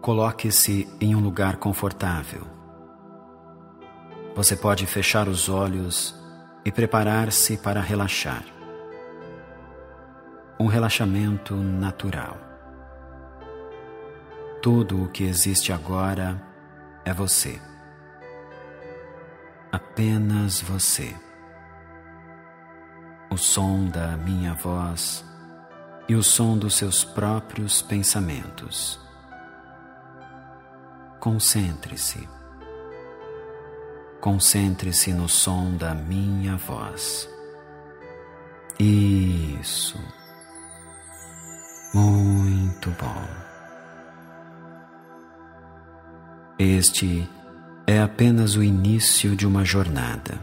Coloque-se em um lugar confortável. Você pode fechar os olhos e preparar-se para relaxar. Um relaxamento natural. Tudo o que existe agora é você. Apenas você. O som da minha voz e o som dos seus próprios pensamentos Concentre-se. Concentre-se no som da minha voz. Isso. Muito bom. Este é apenas o início de uma jornada.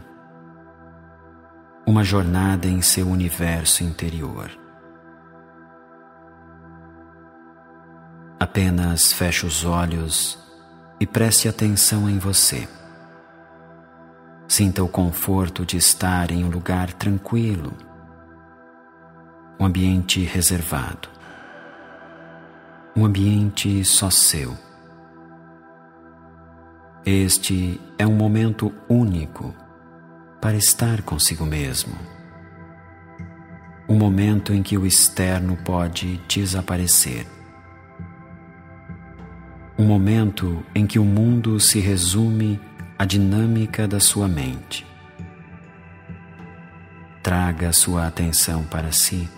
Uma jornada em seu universo interior. Apenas feche os olhos e preste atenção em você. Sinta o conforto de estar em um lugar tranquilo, um ambiente reservado, um ambiente só seu. Este é um momento único para estar consigo mesmo. Um momento em que o externo pode desaparecer um momento em que o mundo se resume à dinâmica da sua mente. Traga sua atenção para si,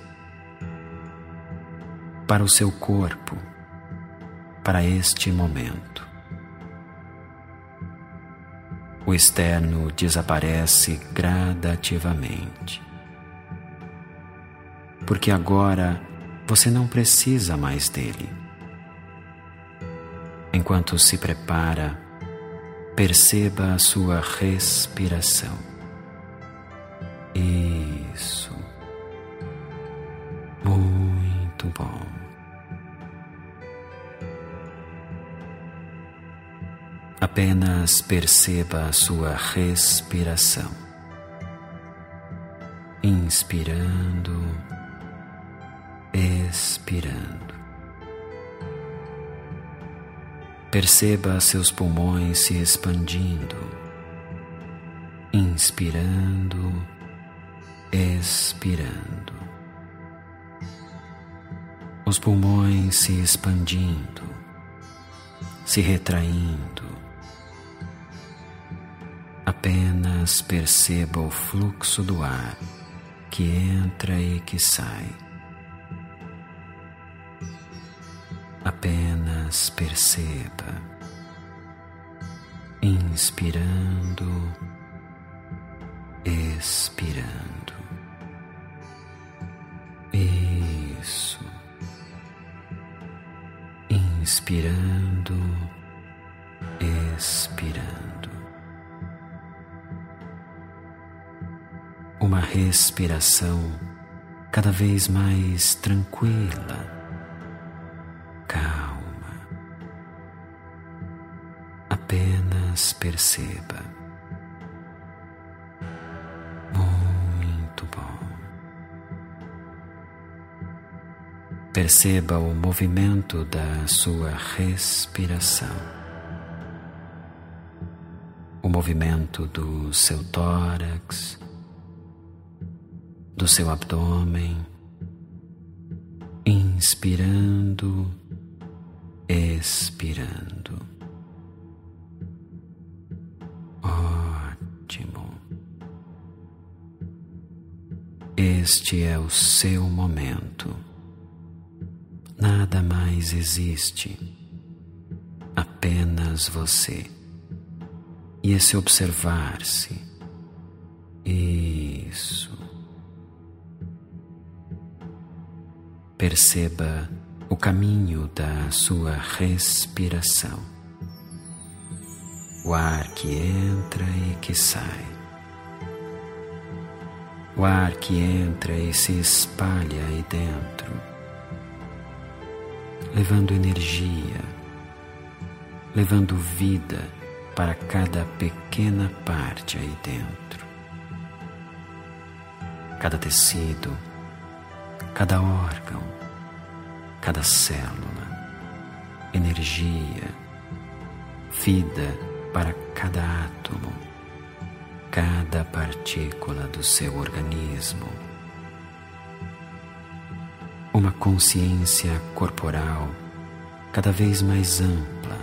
para o seu corpo, para este momento. O externo desaparece gradativamente. Porque agora você não precisa mais dele. Enquanto se prepara, perceba a sua respiração. Isso. Muito bom. Apenas perceba a sua respiração. Inspirando, expirando. Perceba seus pulmões se expandindo, inspirando, expirando. Os pulmões se expandindo, se retraindo. Apenas perceba o fluxo do ar que entra e que sai. Apenas perceba, inspirando, expirando. Isso. Inspirando, expirando. Uma respiração cada vez mais tranquila perceba. Muito bom. Perceba o movimento da sua respiração, o movimento do seu tórax, do seu abdômen, inspirando, expirando. Este é o seu momento. Nada mais existe, apenas você. E esse observar-se. Isso. Perceba o caminho da sua respiração. O ar que entra e que sai. O ar que entra e se espalha aí dentro levando energia, levando vida para cada pequena parte aí dentro. Cada tecido, cada órgão, cada célula, energia, vida para cada átomo, cada partícula do seu organismo uma consciência corporal cada vez mais ampla.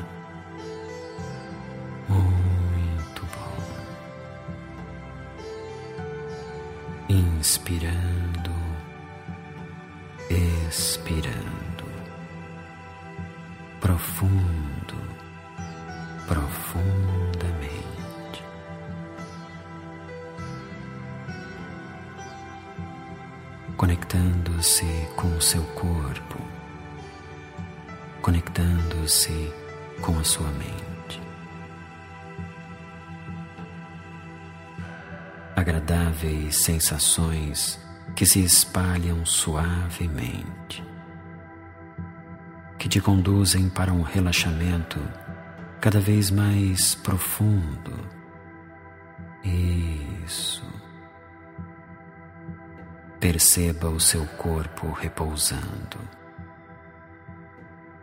Sensações que se espalham suavemente, que te conduzem para um relaxamento cada vez mais profundo. Isso. Perceba o seu corpo repousando.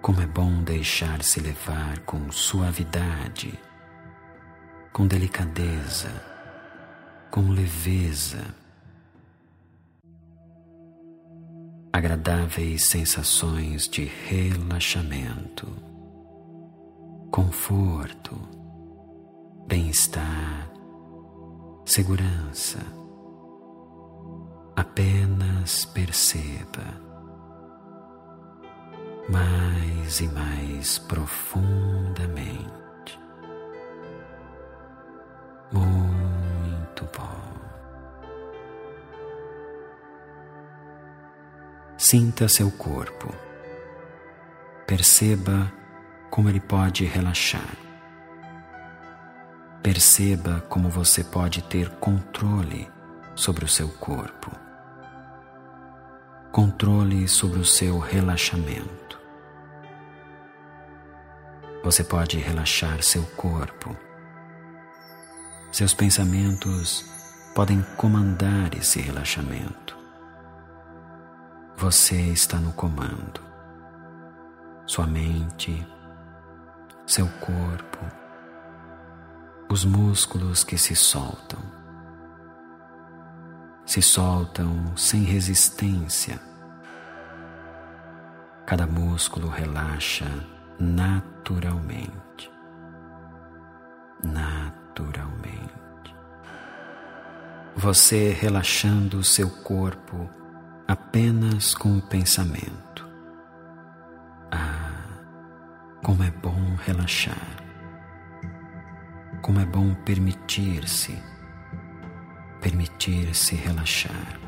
Como é bom deixar-se levar com suavidade, com delicadeza, com leveza. Agradáveis sensações de relaxamento, conforto, bem-estar, segurança Apenas perceba mais e mais profundamente. Sinta seu corpo. Perceba como ele pode relaxar. Perceba como você pode ter controle sobre o seu corpo controle sobre o seu relaxamento. Você pode relaxar seu corpo. Seus pensamentos podem comandar esse relaxamento. Você está no comando. Sua mente, seu corpo, os músculos que se soltam se soltam sem resistência. Cada músculo relaxa naturalmente. Naturalmente. Você relaxando seu corpo apenas com o pensamento. Ah, como é bom relaxar. Como é bom permitir-se permitir-se relaxar.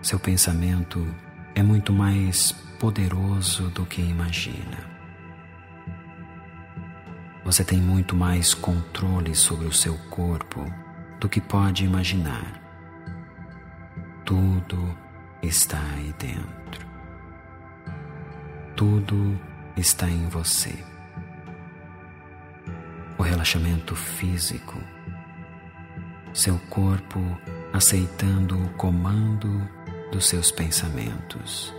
Seu pensamento é muito mais poderoso do que imagina. Você tem muito mais controle sobre o seu corpo do que pode imaginar. Tudo está aí dentro. Tudo está em você. O relaxamento físico seu corpo aceitando o comando dos seus pensamentos.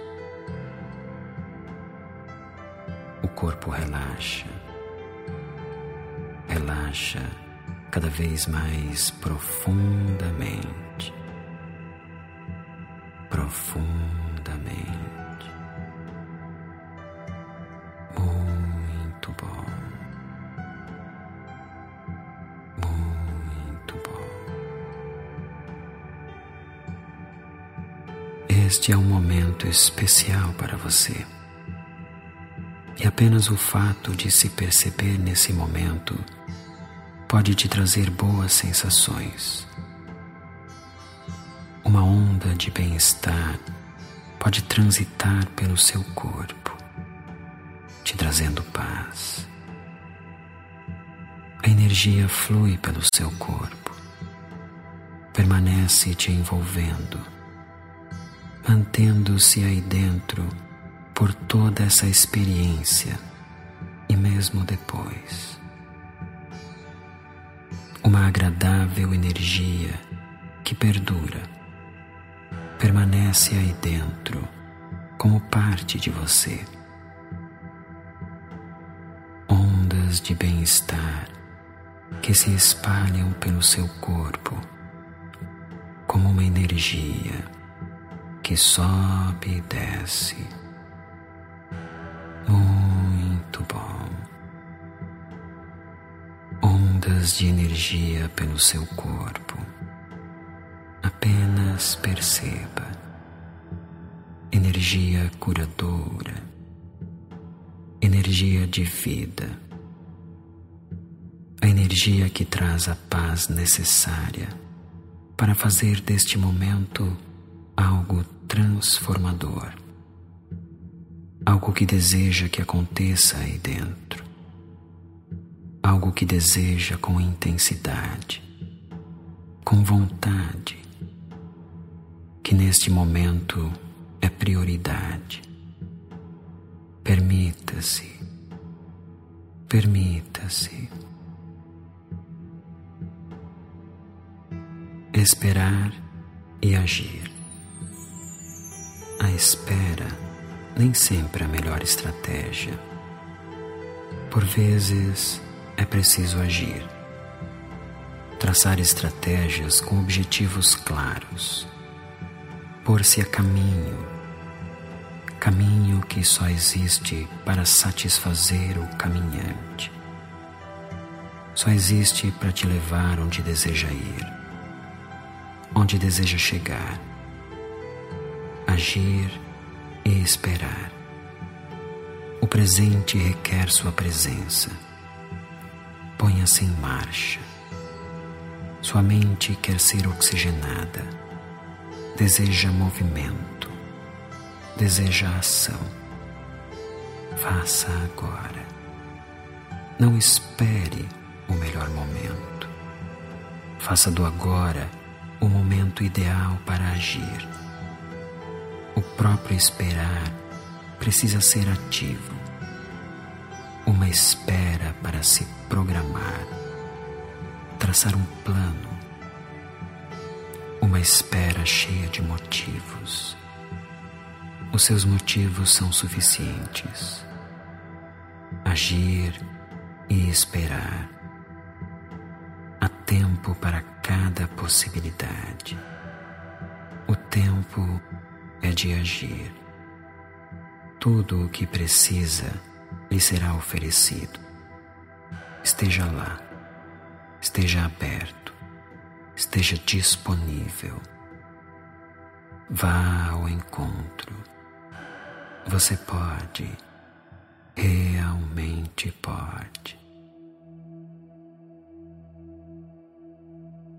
O corpo relaxa, relaxa cada vez mais profundamente, profundamente. Muito bom. Muito bom. Este é um momento especial para você. E apenas o fato de se perceber nesse momento pode te trazer boas sensações. Uma onda de bem-estar pode transitar pelo seu corpo, te trazendo paz. A energia flui pelo seu corpo, permanece te envolvendo, mantendo-se aí dentro por toda essa experiência e mesmo depois uma agradável energia que perdura, permanece aí dentro como parte de você. Ondas de bem-estar que se espalham pelo seu corpo como uma energia que sobe e desce. Muito bom ondas de energia pelo seu corpo. Apenas perceba. Energia curadora, energia de vida, a energia que traz a paz necessária para fazer deste momento algo transformador, algo que deseja que aconteça aí dentro. Algo que deseja com intensidade, com vontade, que neste momento é prioridade. Permita-se, permita-se. Esperar e agir. A espera nem sempre é a melhor estratégia. Por vezes, é preciso agir, traçar estratégias com objetivos claros, pôr-se a caminho, caminho que só existe para satisfazer o caminhante, só existe para te levar onde deseja ir, onde deseja chegar, agir e esperar. O presente requer sua presença Ponha-se em marcha. Sua mente quer ser oxigenada, deseja movimento, deseja ação. Faça agora. Não espere o melhor momento. Faça do agora o momento ideal para agir. O próprio esperar precisa ser ativo uma espera para se programar, traçar um plano, uma espera cheia de motivos. Os seus motivos são suficientes. Agir e esperar. Há tempo para cada possibilidade. O tempo é de agir. Tudo o que precisa lhe será oferecido. Esteja lá, esteja aberto, esteja disponível. Vá ao encontro. Você pode, realmente pode.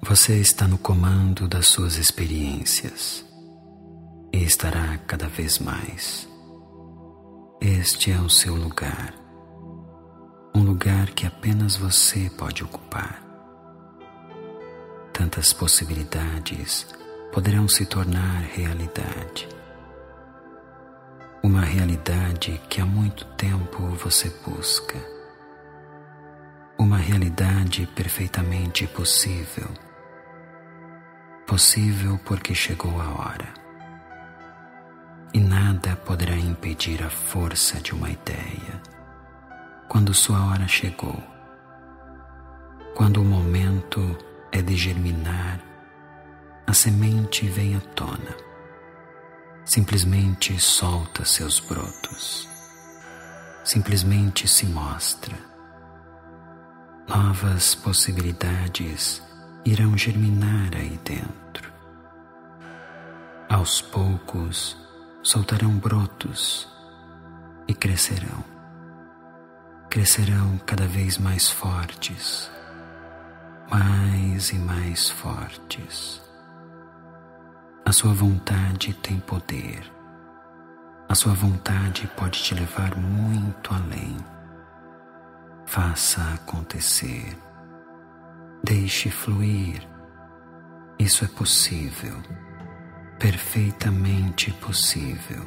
Você está no comando das suas experiências e estará cada vez mais. Este é o seu lugar, um lugar que apenas você pode ocupar. Tantas possibilidades poderão se tornar realidade. Uma realidade que há muito tempo você busca. Uma realidade perfeitamente possível. Possível porque chegou a hora. E nada poderá impedir a força de uma ideia quando sua hora chegou. Quando o momento é de germinar, a semente vem à tona. Simplesmente solta seus brotos. Simplesmente se mostra. Novas possibilidades irão germinar aí dentro. Aos poucos soltarão brotos e crescerão. Crescerão cada vez mais fortes, mais e mais fortes. A sua vontade tem poder. A sua vontade pode te levar muito além. Faça acontecer. Deixe fluir. Isso é possível, perfeitamente possível.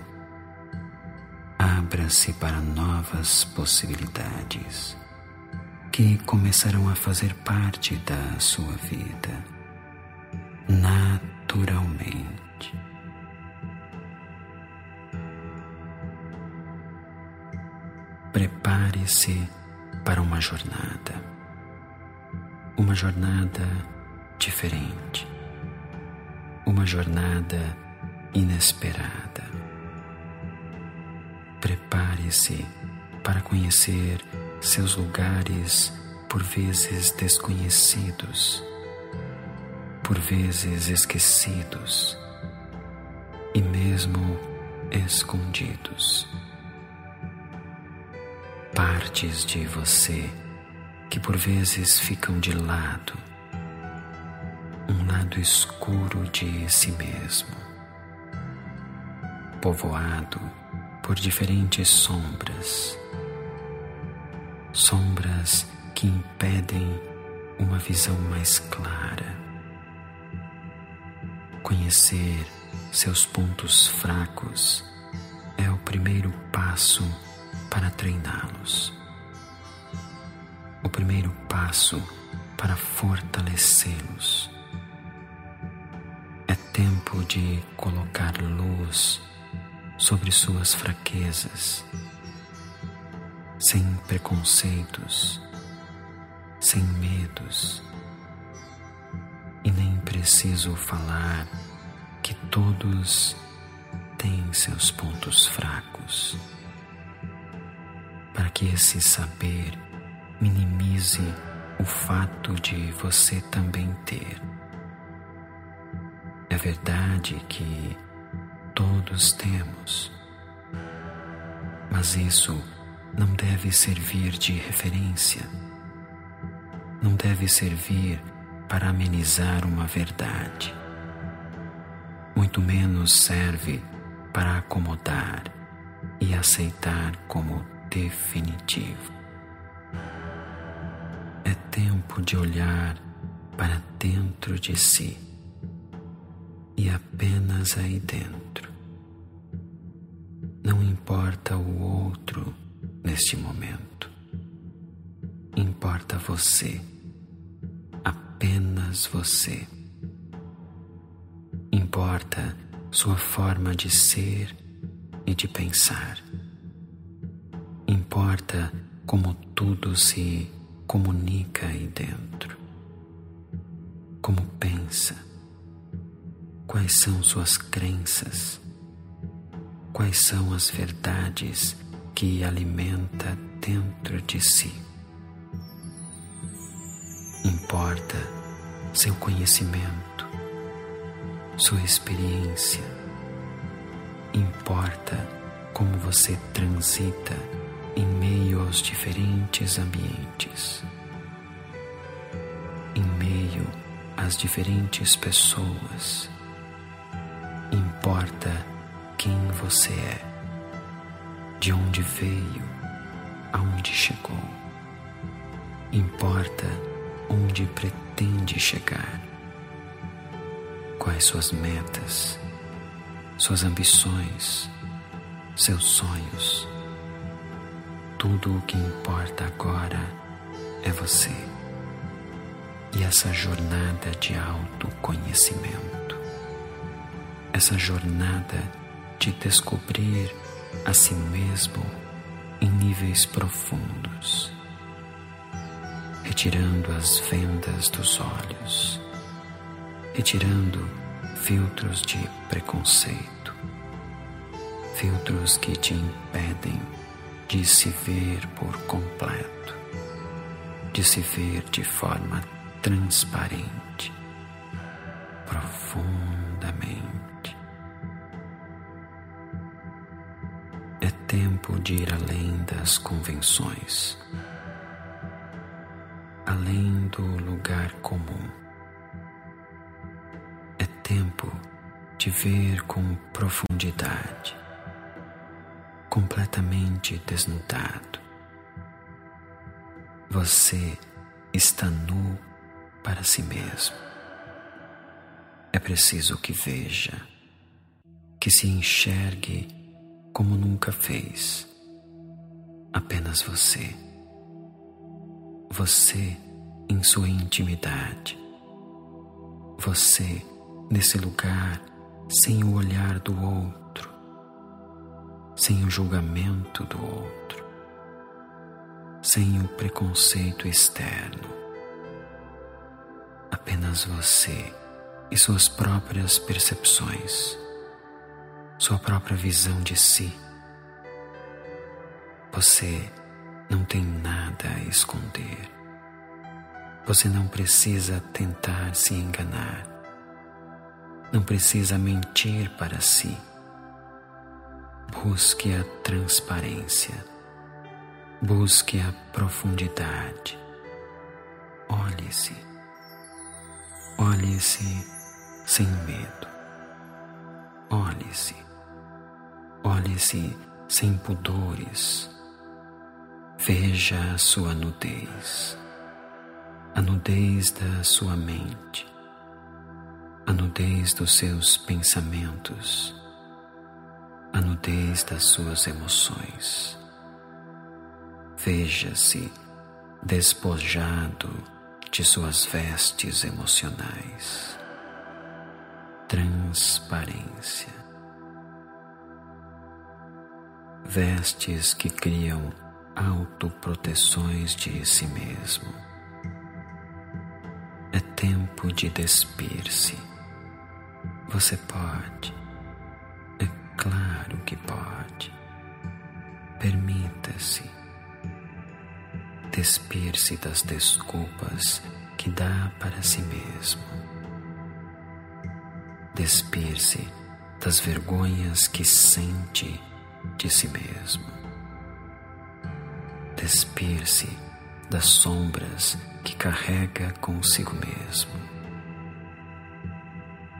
Abra-se para novas possibilidades que começarão a fazer parte da sua vida naturalmente. Prepare-se para uma jornada uma jornada diferente, uma jornada inesperada. Prepare-se para conhecer seus lugares por vezes desconhecidos, por vezes esquecidos e mesmo escondidos. Partes de você que por vezes ficam de lado, um lado escuro de si mesmo, povoado por diferentes sombras, sombras que impedem uma visão mais clara. Conhecer seus pontos fracos é o primeiro passo para treiná-los o primeiro passo para fortalecê-los. É tempo de colocar luz sobre suas fraquezas, sem preconceitos, sem medos, e nem preciso falar que todos têm seus pontos fracos, para que esse saber minimize o fato de você também ter. É verdade que todos temos, mas isso não deve servir de referência, não deve servir para amenizar uma verdade, muito menos serve para acomodar e aceitar como definitivo. Tempo de olhar para dentro de si e apenas aí dentro. Não importa o outro neste momento, importa você, apenas você. Importa sua forma de ser e de pensar. Importa como tudo se comunica aí dentro? Como pensa? Quais são suas crenças? Quais são as verdades que alimenta dentro de si? Importa seu conhecimento, sua experiência. Importa como você transita em meio aos diferentes ambientes, em meio às diferentes pessoas. Importa quem você é, de onde veio, aonde chegou. Importa onde pretende chegar. Quais suas metas, suas ambições, seus sonhos tudo o que importa agora é você e essa jornada de autoconhecimento, essa jornada de descobrir a si mesmo em níveis profundos, retirando as vendas dos olhos, retirando filtros de preconceito, filtros que te impedem de se ver por completo, de se ver de forma transparente, profundamente. Tempo de ir além das convenções, além do lugar comum. É tempo de ver com profundidade completamente desnudado. Você está nu para si mesmo. É preciso que veja, que se enxergue como nunca fez. Apenas você. Você em sua intimidade. Você nesse lugar sem o olhar do outro sem o julgamento do outro, sem o preconceito externo. Apenas você e suas próprias percepções, sua própria visão de si. Você não tem nada a esconder. Você não precisa tentar se enganar. Não precisa mentir para si Busque a transparência, busque a profundidade. Olhe-se, olhe-se sem medo. Olhe-se, olhe-se sem pudores. Veja a sua nudez, a nudez da sua mente, a nudez dos seus pensamentos a nudez das suas emoções. Veja-se despojado de suas vestes emocionais. Transparência. Vestes que criam autoproteções de si mesmo. É tempo de despir-se. Você pode Claro que pode. Permita-se despir-se das desculpas que dá para si mesmo. Despir-se das vergonhas que sente de si mesmo. Despir-se das sombras que carrega consigo mesmo.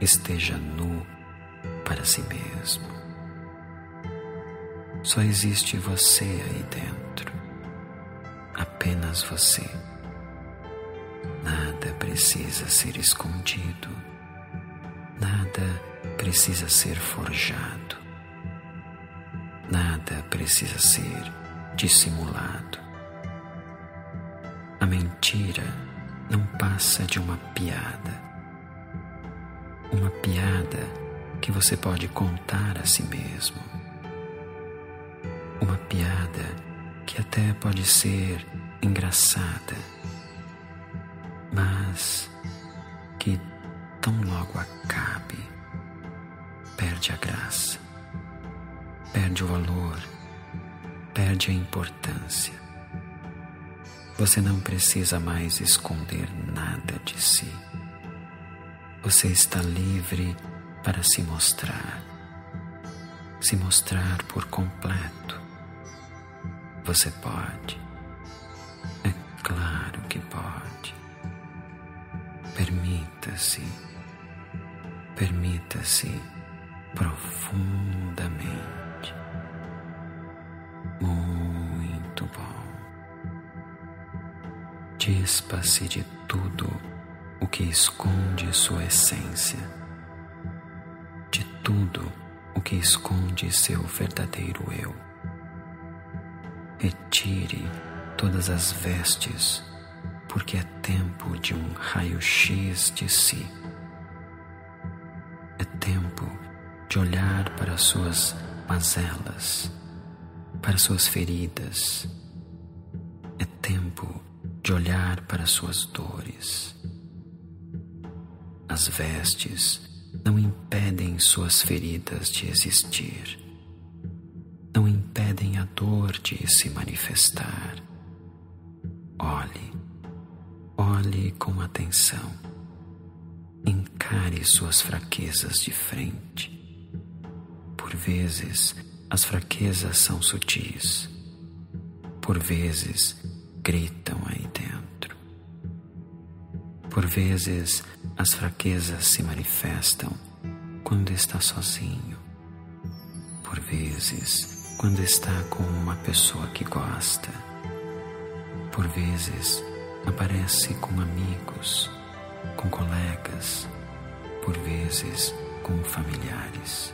Esteja nu para si mesmo. Só existe você aí dentro, apenas você. Nada precisa ser escondido, nada precisa ser forjado, nada precisa ser dissimulado. A mentira não passa de uma piada, uma piada que você pode contar a si mesmo. Uma piada que até pode ser engraçada, mas que tão logo acabe, perde a graça, perde o valor, perde a importância. Você não precisa mais esconder nada de si. Você está livre para se mostrar, se mostrar por completo você pode. É claro que pode. Permita-se. Permita-se profundamente. Muito bom. Dispa-se de tudo o que esconde sua essência, de tudo o que esconde seu verdadeiro eu Retire todas as vestes, porque é tempo de um raio-x de si. É tempo de olhar para suas mazelas, para suas feridas. É tempo de olhar para suas dores. As vestes não impedem suas feridas de existir, não impedem a dor de se manifestar. Olhe, olhe com atenção, encare suas fraquezas de frente. Por vezes, as fraquezas são sutis, por vezes, gritam aí dentro. Por vezes, as fraquezas se manifestam quando está sozinho, por vezes, quando está com uma pessoa que gosta, por vezes, aparece com amigos, com colegas, por vezes, com familiares,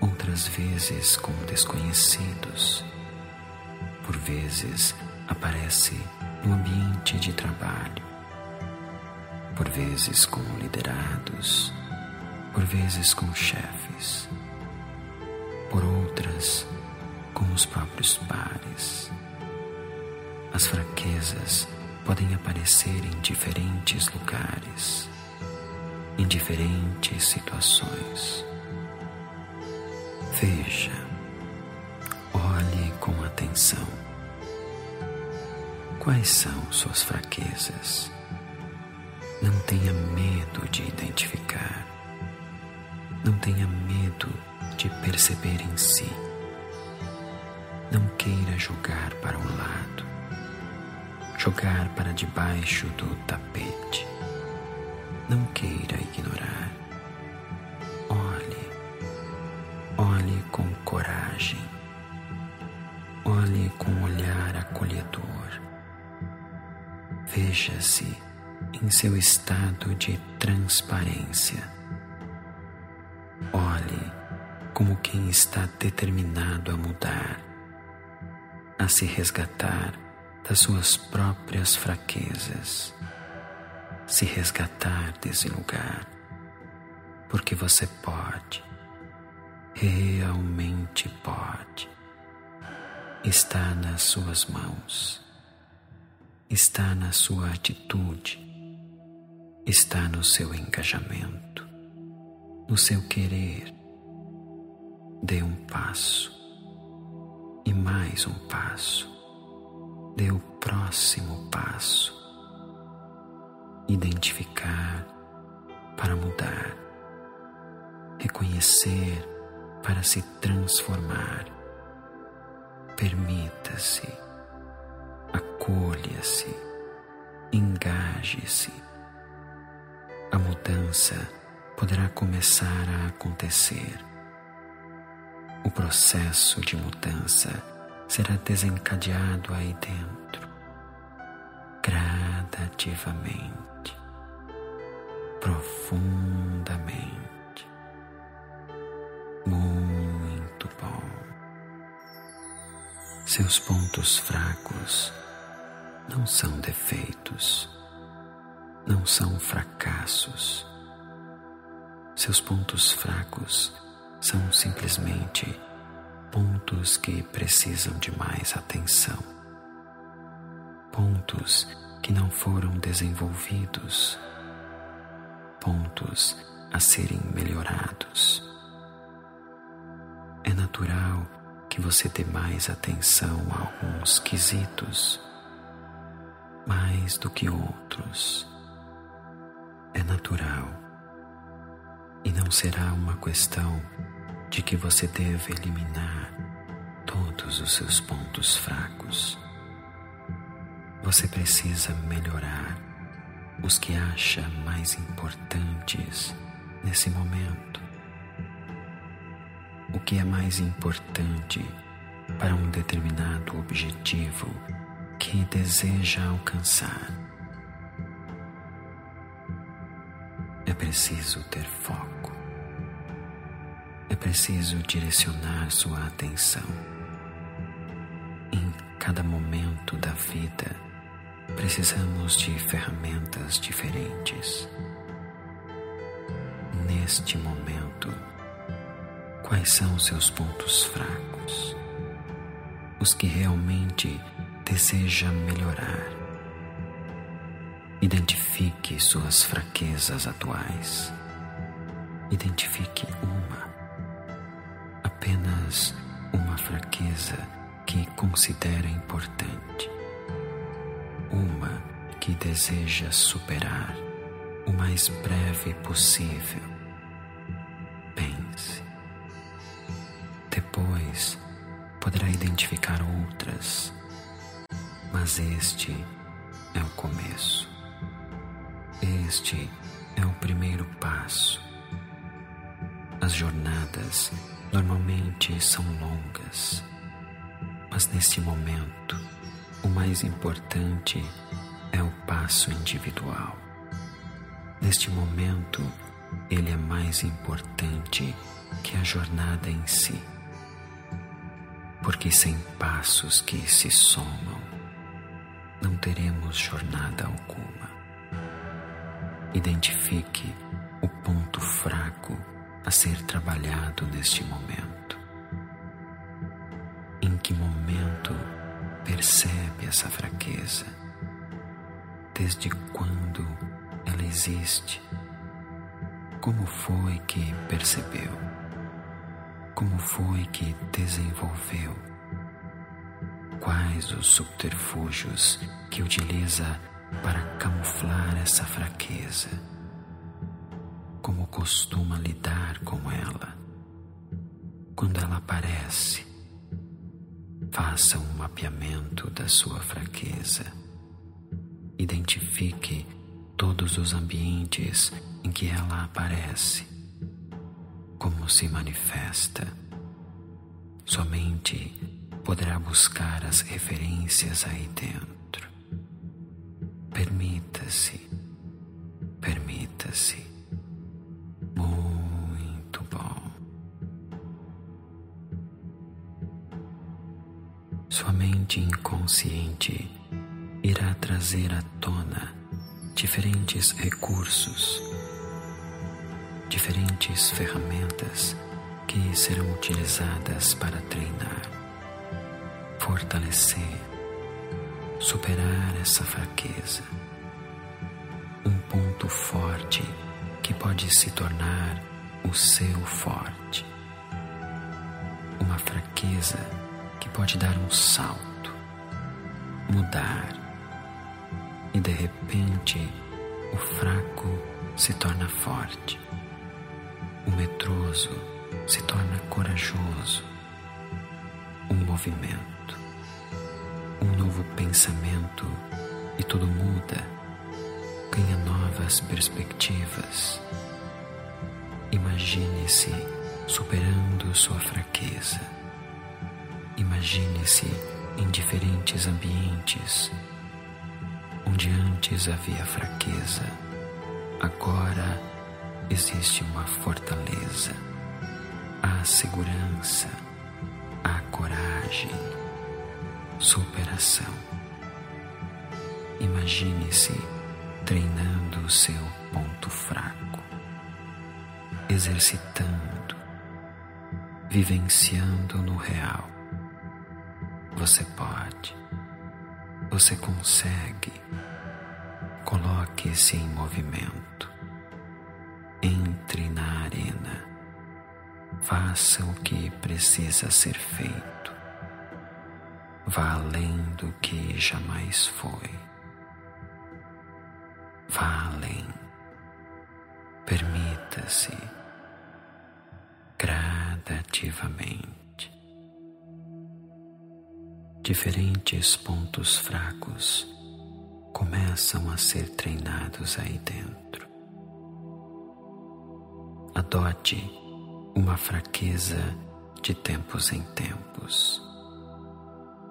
outras vezes com desconhecidos, por vezes, aparece no ambiente de trabalho por vezes com liderados, por vezes com chefes, por outras com os próprios pares. As fraquezas podem aparecer em diferentes lugares, em diferentes situações. Veja, olhe com atenção. Quais são suas fraquezas? Não tenha medo de identificar. Não tenha medo de perceber em si. Não queira jogar para o lado, jogar para debaixo do tapete. Não queira ignorar. Coragem. Olhe com um olhar acolhedor. Veja-se em seu estado de transparência. Olhe como quem está determinado a mudar, a se resgatar das suas próprias fraquezas, se resgatar desse lugar, porque você pode, realmente pode. Está nas suas mãos, está na sua atitude está no seu engajamento, no seu querer. Dê um passo e mais um passo. Dê o próximo passo. Identificar para mudar. Reconhecer para se transformar. Permita-se, acolha-se, engaje-se a mudança poderá começar a acontecer. O processo de mudança será desencadeado aí dentro, gradativamente, profundamente. Seus pontos fracos não são defeitos não são fracassos. Seus pontos fracos são simplesmente pontos que precisam de mais atenção. Pontos que não foram desenvolvidos. Pontos a serem melhorados. É natural que você dê mais atenção a alguns quesitos, mais do que outros é natural e não será uma questão de que você deve eliminar todos os seus pontos fracos. Você precisa melhorar os que acha mais importantes nesse momento. O que é mais importante para um determinado objetivo que deseja alcançar. É preciso ter foco. É preciso direcionar sua atenção. Em cada momento da vida, precisamos de ferramentas diferentes. Neste momento, Quais são seus pontos fracos? Os que realmente deseja melhorar. Identifique suas fraquezas atuais. Identifique uma, apenas uma fraqueza que considera importante, uma que deseja superar o mais breve possível. Poderá identificar outras, mas este é o começo. Este é o primeiro passo. As jornadas normalmente são longas, mas neste momento o mais importante é o passo individual. Neste momento, ele é mais importante que a jornada em si. Porque sem passos que se somam, não teremos jornada alguma. Identifique o ponto fraco a ser trabalhado neste momento. Em que momento percebe essa fraqueza? Desde quando ela existe? Como foi que percebeu? Como foi que desenvolveu? Quais os subterfúgios que utiliza para camuflar essa fraqueza? Como costuma lidar com ela? Quando ela aparece, faça um mapeamento da sua fraqueza. Identifique todos os ambientes em que ela aparece, como se manifesta. Somente poderá buscar as referências aí dentro. Permita-se, permita-se. Muito bom. Sua mente inconsciente irá trazer à tona diferentes recursos, diferentes ferramentas que serão utilizadas para treinar, fortalecer, superar essa fraqueza. Um ponto forte que pode se tornar o seu forte. Uma fraqueza que pode dar um salto, mudar e de repente o fraco se torna forte, o medroso se torna corajoso. Um movimento, um novo pensamento e tudo muda, ganha novas perspectivas. Imagine-se superando sua fraqueza. Imagine-se em diferentes ambientes Onde antes havia fraqueza, agora existe uma fortaleza, a segurança, a coragem, superação. Imagine-se treinando o seu ponto fraco, exercitando, vivenciando no real. Você pode você consegue. Coloque-se em movimento. Entre na arena. Faça o que precisa ser feito. Vá além do que jamais foi. Vá além. Permita-se gradativamente diferentes pontos fracos começam a ser treinados aí dentro. Adote uma fraqueza de tempos em tempos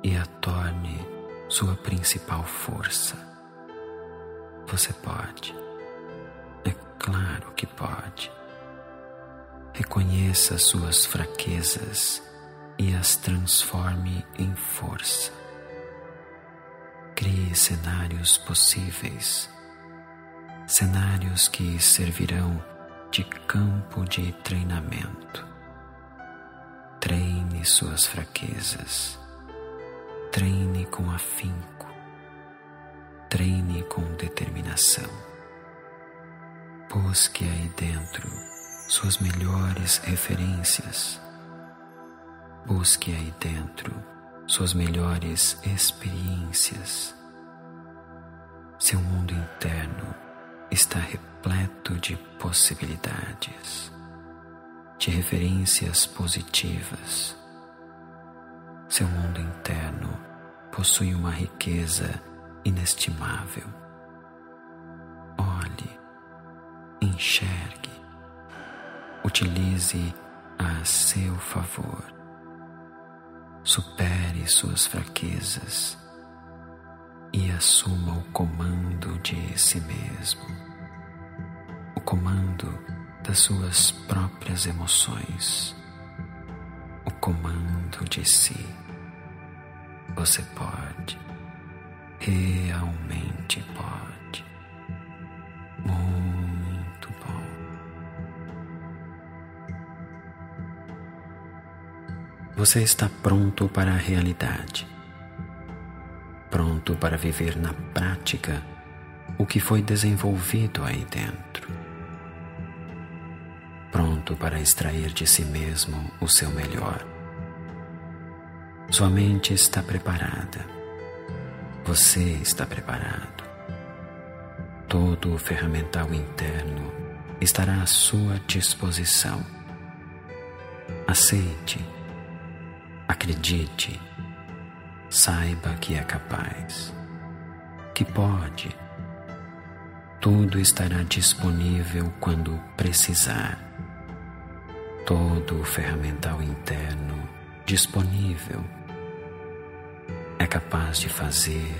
e a torne sua principal força. Você pode, é claro que pode. Reconheça suas fraquezas e as transforme em força. Crie cenários possíveis, cenários que servirão de campo de treinamento, Treine suas fraquezas. Treine com afinco. Treine com determinação. Busque aí dentro suas melhores referências. Busque aí dentro suas melhores experiências. Seu mundo interno está repleto de possibilidades de referências positivas. Seu mundo interno possui uma riqueza inestimável. Olhe, enxergue, utilize a seu favor. Supere suas fraquezas e assuma o comando de si mesmo, o comando das suas próprias emoções, o comando de si. Você pode, realmente pode. Muito bom. Você está pronto para a realidade, pronto para viver na prática o que foi desenvolvido aí dentro pronto para extrair de si mesmo o seu melhor. Sua mente está preparada. Você está preparado. Todo o ferramental interno estará à sua disposição. Aceite, acredite, saiba que é capaz, que pode. Tudo estará disponível quando precisar todo o ferramental interno disponível é capaz de fazer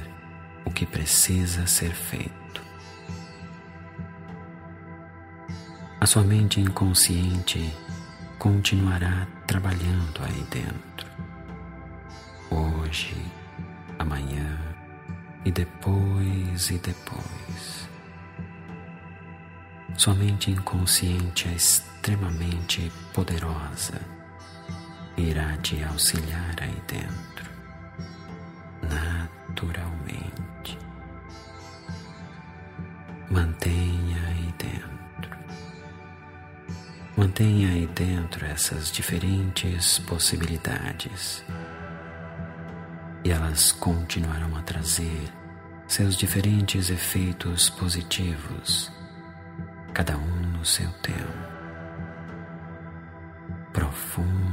o que precisa ser feito. A sua mente inconsciente continuará trabalhando aí dentro. E depois e depois. Sua mente inconsciente é extremamente poderosa irá te auxiliar aí dentro, naturalmente. Mantenha aí dentro. Mantenha aí dentro essas diferentes possibilidades e elas continuarão a trazer seus diferentes efeitos positivos, cada um no seu tempo profundamente.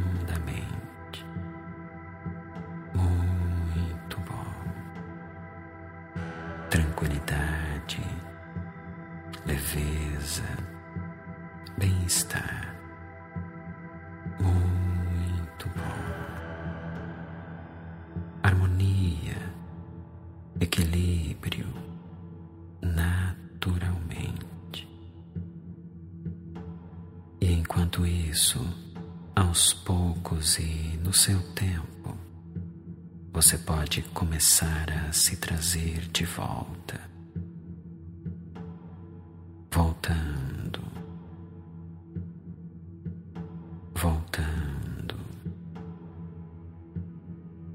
Começar a se trazer de volta, voltando, voltando.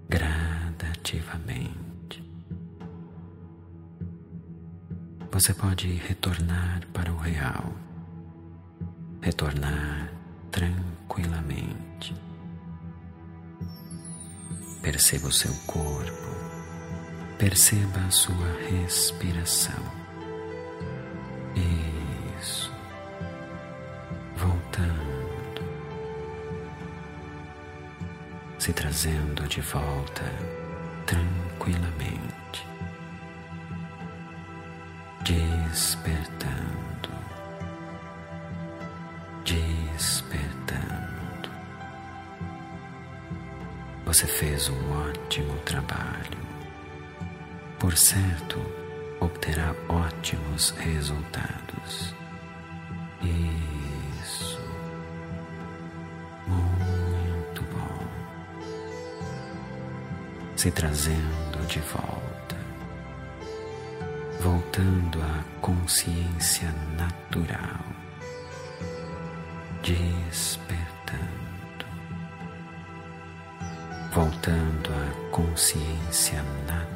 Gradativamente. Você pode retornar para o real, retornar tranquilamente. Perceba o seu corpo, perceba a sua respiração. Isso. Voltando, se trazendo de volta tranquilamente, despertando. Você fez um ótimo trabalho. Por certo, obterá ótimos resultados. Isso. Muito bom. Se trazendo de volta, voltando à consciência natural, despertando voltando à consciência natural,